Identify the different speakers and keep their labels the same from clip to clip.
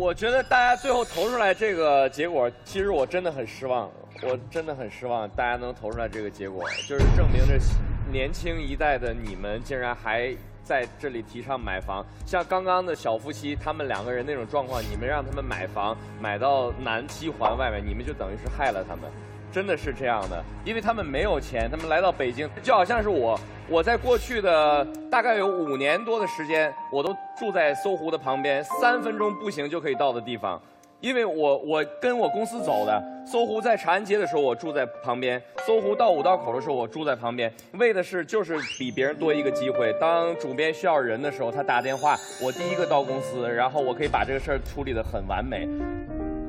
Speaker 1: 我觉得大家最后投出来这个结果，其实我真的很失望，我真的很失望，大家能投出来这个结果，就是证明这年轻一代的你们竟然还在这里提倡买房。像刚刚的小夫妻，他们两个人那种状况，你们让他们买房买到南七环外面，你们就等于是害了他们。真的是这样的，因为他们没有钱，他们来到北京就好像是我，我在过去的大概有五年多的时间，我都住在搜狐的旁边，三分钟步行就可以到的地方，因为我我跟我公司走的，搜狐在长安街的时候我住在旁边，搜狐到五道口的时候我住在旁边，为的是就是比别人多一个机会，当主编需要人的时候，他打电话，我第一个到公司，然后我可以把这个事儿处理得很完美。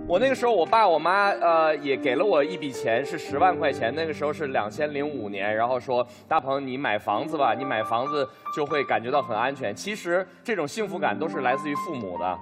Speaker 1: 我那个时候，我爸我妈呃也给了我一笔钱，是十万块钱。那个时候是两千零五年，然后说大鹏你买房子吧，你买房子就会感觉到很安全。其实这种幸福感都是来自于父母的。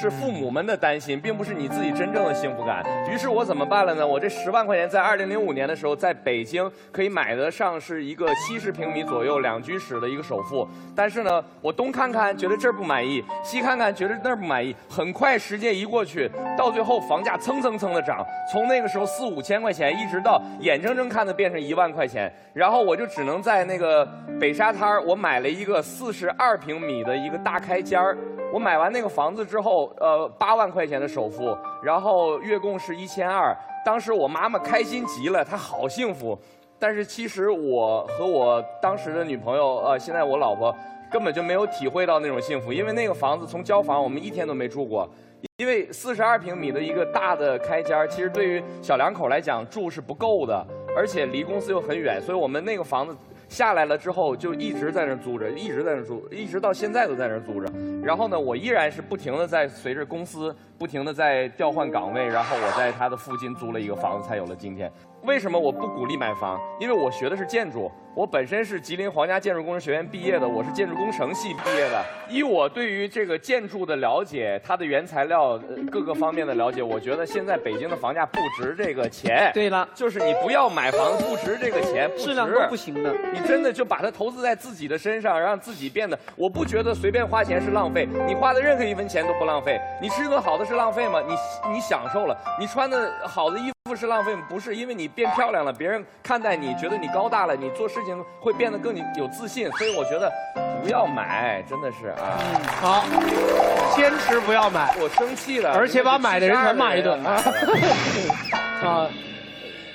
Speaker 1: 是父母们的担心，并不是你自己真正的幸福感。于是我怎么办了呢？我这十万块钱在二零零五年的时候，在北京可以买得上是一个七十平米左右两居室的一个首付。但是呢，我东看看觉得这儿不满意，西看看觉得那儿不满意。很快时间一过去，到最后房价蹭蹭蹭的涨，从那个时候四五千块钱，一直到眼睁睁看着变成一万块钱。然后我就只能在那个北沙滩儿，我买了一个四十二平米的一个大开间儿。我买完那个房子之后，呃，八万块钱的首付，然后月供是一千二。当时我妈妈开心极了，她好幸福。但是其实我和我当时的女朋友，呃，现在我老婆，根本就没有体会到那种幸福，因为那个房子从交房我们一天都没住过。因为四十二平米的一个大的开间，其实对于小两口来讲住是不够的，而且离公司又很远，所以我们那个房子。下来了之后，就一直在那租着，一直在那租，一直到现在都在那租着。然后呢，我依然是不停的在随着公司不停的在调换岗位，然后我在他的附近租了一个房子，才有了今天。为什么我不鼓励买房？因为我学的是建筑，我本身是吉林皇家建筑工程学院毕业的，我是建筑工程系毕业的。以我对于这个建筑的了解，它的原材料各个方面的了解，我觉得现在北京的房价不值这个钱。
Speaker 2: 对了，
Speaker 1: 就是你不要买房，不值这个钱，
Speaker 2: 质量都不行的。
Speaker 1: 你真的就把它投资在自己的身上，让自己变得，我不觉得随便花钱是浪费，你花的任何一分钱都不浪费。你吃顿好的是浪费吗？你你享受了，你穿的好的衣服。是浪费吗，不是因为你变漂亮了，别人看待你觉得你高大了，你做事情会变得更有自信，所以我觉得不要买，真的是啊。
Speaker 3: 好，坚持不要买，
Speaker 1: 我生气了，
Speaker 3: 而且把买的人全骂一顿啊。啊，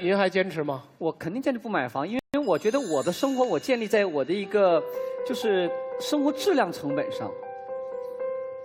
Speaker 3: 您还坚持吗？
Speaker 2: 我肯定坚持不买房，因为因为我觉得我的生活我建立在我的一个就是生活质量成本上。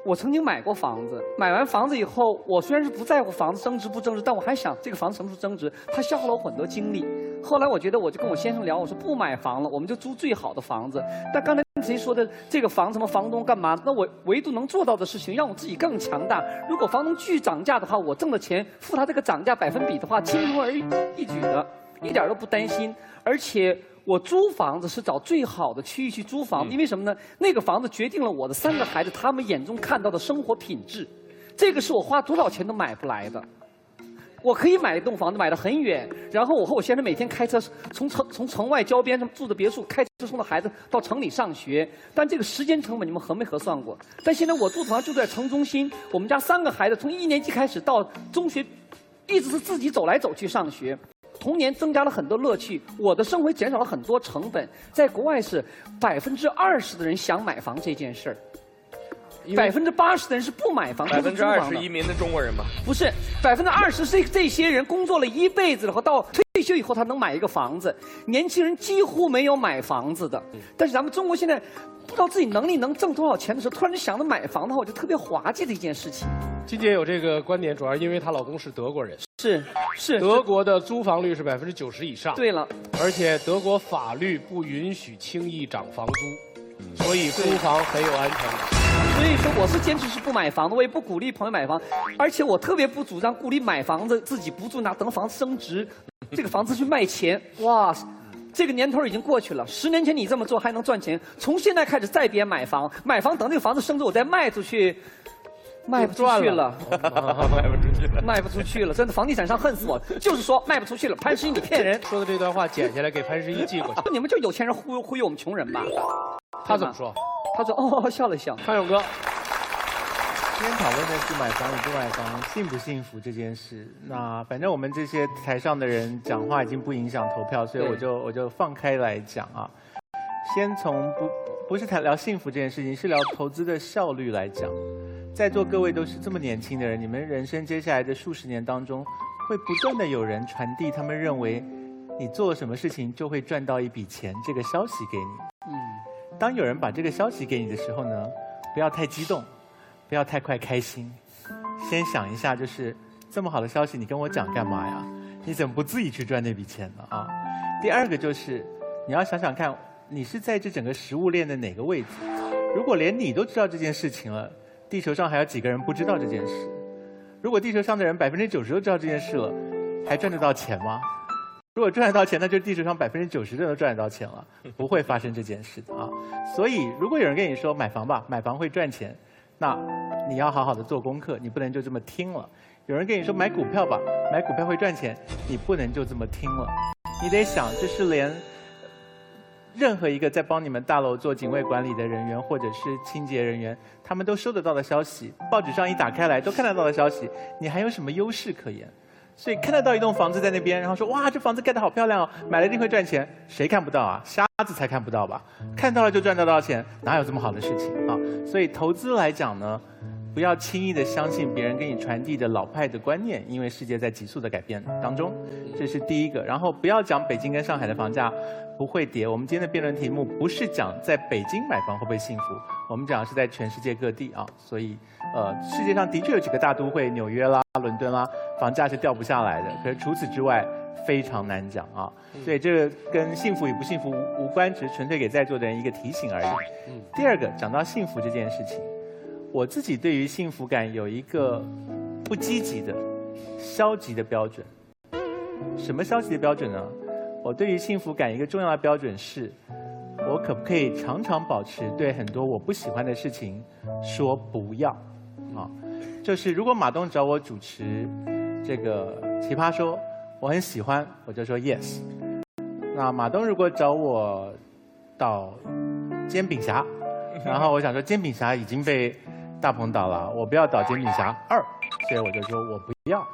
Speaker 2: 我曾经买过房子，买完房子以后，我虽然是不在乎房子增值不增值，但我还想这个房子什么时候增值，它消耗了我很多精力。后来我觉得，我就跟我先生聊，我说不买房了，我们就租最好的房子。但刚才谁说的这个房什么房东干嘛？那我唯独能做到的事情，让我自己更强大。如果房东继续涨价的话，我挣的钱付他这个涨价百分比的话，轻松而易举的，一点都不担心，而且。我租房子是找最好的区域去租房，因为什么呢？那个房子决定了我的三个孩子他们眼中看到的生活品质，这个是我花多少钱都买不来的。我可以买一栋房子买的很远，然后我和我先生每天开车从城从城外郊边上住的别墅开车送着孩子到城里上学，但这个时间成本你们核没核算过？但现在我住房就在城中心，我们家三个孩子从一年级开始到中学，一直是自己走来走去上学。童年增加了很多乐趣，我的生活减少了很多成本。在国外是百分之二十的人想买房这件事儿，百分之八十的人是不买房，
Speaker 1: 百分之二十移民的中国人吗？
Speaker 2: 不是，百分之二十是这些人工作了一辈子，然后到退休以后他能买一个房子。年轻人几乎没有买房子的，但是咱们中国现在。不知道自己能力能挣多少钱的时候，突然就想着买房的话，我就特别滑稽的一件事情。
Speaker 3: 金姐有这个观点，主要因为她老公是德国人。
Speaker 2: 是是。
Speaker 3: 德国的租房率是百分之九十以上。
Speaker 2: 对了。
Speaker 3: 而且德国法律不允许轻易涨房租，所以租房很有安全感。
Speaker 2: 所以说，我是坚持是不买房的，我也不鼓励朋友买房，而且我特别不主张鼓励买房子自己不住，拿等房子升值，这个房子去卖钱，哇。这个年头已经过去了，十年前你这么做还能赚钱，从现在开始再别买房，买房等这个房子升值我再卖出去，卖不出去了，
Speaker 1: 卖不出去了，
Speaker 2: 卖不出去了，真的房地产商恨死我，就是说卖不出去了，潘石屹你骗人，
Speaker 3: 说的这段话剪下来给潘石屹寄过去，
Speaker 2: 你们就有钱人忽悠忽悠我们穷人吧？
Speaker 3: 他怎么说？
Speaker 2: 他说哦 笑了笑，
Speaker 3: 康永哥。
Speaker 4: 今天讨论的是买房与不买房，幸不幸福这件事。那反正我们这些台上的人讲话已经不影响投票，所以我就我就放开来讲啊。先从不不是谈聊幸福这件事情，是聊投资的效率来讲。在座各位都是这么年轻的人，你们人生接下来的数十年当中，会不断的有人传递他们认为你做了什么事情就会赚到一笔钱这个消息给你。当有人把这个消息给你的时候呢，不要太激动。不要太快开心，先想一下，就是这么好的消息，你跟我讲干嘛呀？你怎么不自己去赚那笔钱呢？啊？第二个就是，你要想想看，你是在这整个食物链的哪个位置？如果连你都知道这件事情了，地球上还有几个人不知道这件事？如果地球上的人百分之九十都知道这件事了，还赚得到钱吗？如果赚得到钱，那就地球上百分之九十的人都赚得到钱了，不会发生这件事的啊。所以，如果有人跟你说买房吧，买房会赚钱。那你要好好的做功课，你不能就这么听了。有人跟你说买股票吧，买股票会赚钱，你不能就这么听了。你得想，这是连任何一个在帮你们大楼做警卫管理的人员或者是清洁人员，他们都收得到的消息，报纸上一打开来都看得到的消息，你还有什么优势可言？所以看得到一栋房子在那边，然后说哇，这房子盖得好漂亮哦，买了一定会赚钱。谁看不到啊？瞎子才看不到吧？看到了就赚得到钱，哪有这么好的事情啊？所以投资来讲呢，不要轻易的相信别人给你传递的老派的观念，因为世界在急速的改变当中，这是第一个。然后不要讲北京跟上海的房价不会跌。我们今天的辩论题目不是讲在北京买房会不会幸福，我们讲的是在全世界各地啊。所以呃，世界上的确有几个大都会，纽约啦、伦敦啦。房价是掉不下来的，可是除此之外非常难讲啊，所以这个跟幸福与不幸福无无关，只是纯粹给在座的人一个提醒而已。第二个讲到幸福这件事情，我自己对于幸福感有一个不积极的、消极的标准。什么消极的标准呢？我对于幸福感一个重要的标准是，我可不可以常常保持对很多我不喜欢的事情说不要啊？就是如果马东找我主持。这个奇葩说，我很喜欢，我就说 yes。那马东如果找我导煎饼侠，然后我想说煎饼侠已经被大鹏导了，我不要导煎饼侠二，所以我就说我不要。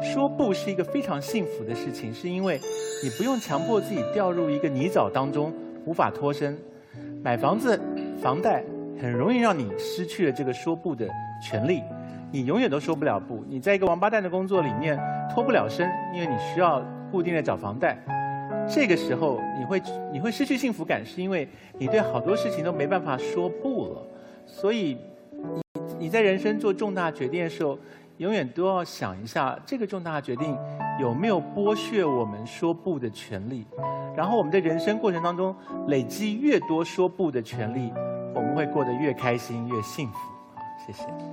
Speaker 4: 说不是一个非常幸福的事情，是因为你不用强迫自己掉入一个泥沼当中无法脱身。买房子、房贷很容易让你失去了这个说不的权利。你永远都说不了不，你在一个王八蛋的工作里面脱不了身，因为你需要固定的找房贷。这个时候你会你会失去幸福感，是因为你对好多事情都没办法说不了。所以你在人生做重大决定的时候，永远都要想一下这个重大决定有没有剥削我们说不的权利。然后我们在人生过程当中累积越多说不的权利，我们会过得越开心越幸福。好，谢谢。